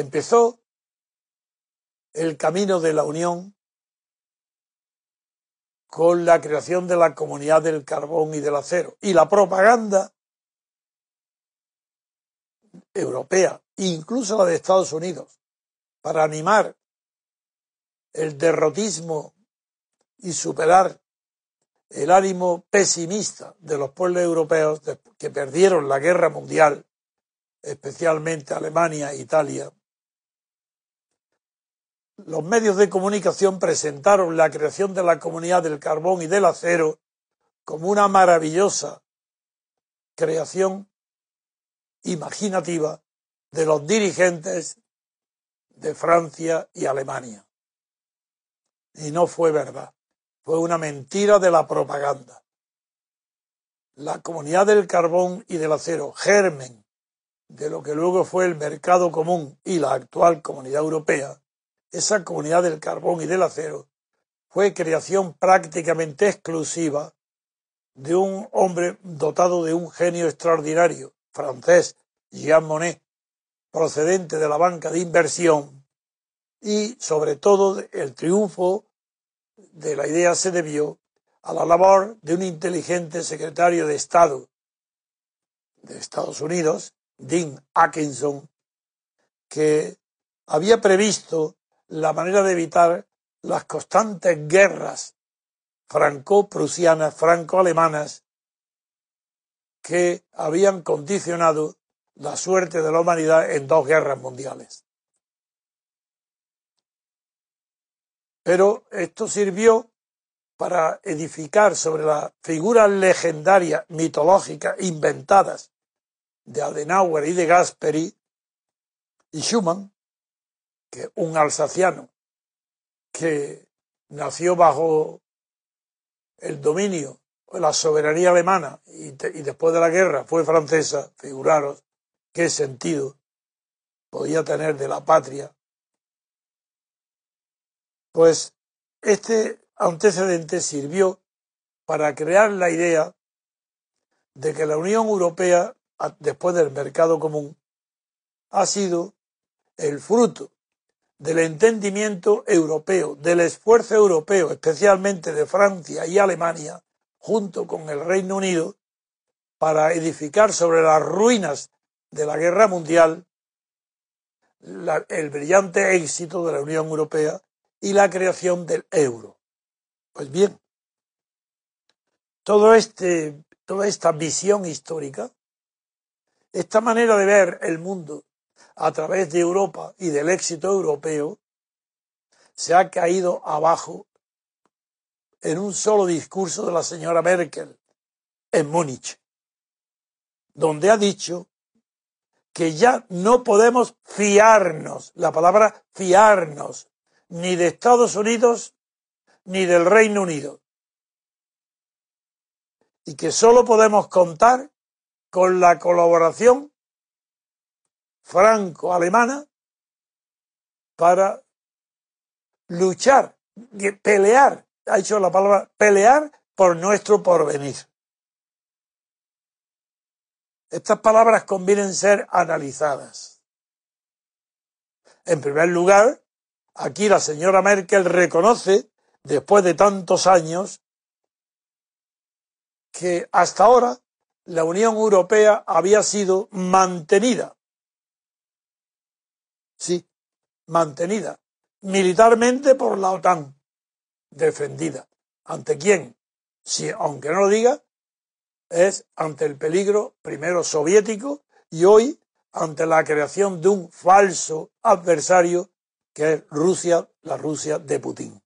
Empezó el camino de la unión con la creación de la comunidad del carbón y del acero y la propaganda europea, incluso la de Estados Unidos, para animar el derrotismo y superar el ánimo pesimista de los pueblos europeos que perdieron la guerra mundial, especialmente Alemania e Italia, los medios de comunicación presentaron la creación de la comunidad del carbón y del acero como una maravillosa creación imaginativa de los dirigentes de Francia y Alemania. Y no fue verdad, fue una mentira de la propaganda. La comunidad del carbón y del acero, germen de lo que luego fue el mercado común y la actual comunidad europea, esa comunidad del carbón y del acero fue creación prácticamente exclusiva de un hombre dotado de un genio extraordinario, francés, Jean Monnet, procedente de la banca de inversión, y sobre todo el triunfo de la idea se debió a la labor de un inteligente secretario de Estado de Estados Unidos, Dean Atkinson, que había previsto la manera de evitar las constantes guerras franco-prusianas, franco-alemanas, que habían condicionado la suerte de la humanidad en dos guerras mundiales. Pero esto sirvió para edificar sobre las figuras legendarias, mitológicas, inventadas de Adenauer y de Gasperi y Schumann, que un alsaciano que nació bajo el dominio, la soberanía alemana y, después de la guerra fue francesa, figuraros qué sentido podía tener de la patria. Pues este antecedente sirvió para crear la idea de que la Unión Europea, después del mercado común, ha sido el fruto del entendimiento europeo, del esfuerzo europeo, especialmente de Francia y Alemania, junto con el Reino Unido, para edificar sobre las ruinas de la guerra mundial el brillante éxito de la Unión Europea y la creación del euro. Pues bien, todo este, toda esta visión histórica, esta manera de ver el mundo a través de Europa y del éxito europeo, se ha caído abajo en un solo discurso de la señora Merkel en Múnich, donde ha dicho que ya no podemos fiarnos, la palabra fiarnos, ni de Estados Unidos ni del Reino Unido, y que solo podemos contar con la colaboración franco-alemana para luchar, pelear, ha dicho la palabra pelear por nuestro porvenir. Estas palabras convienen ser analizadas. En primer lugar, aquí la señora Merkel reconoce después de tantos años, que hasta ahora la Unión Europea había sido mantenida. Sí, mantenida militarmente por la OTAN, defendida. ¿Ante quién? Si, aunque no lo diga, es ante el peligro primero soviético y hoy ante la creación de un falso adversario que es Rusia, la Rusia de Putin.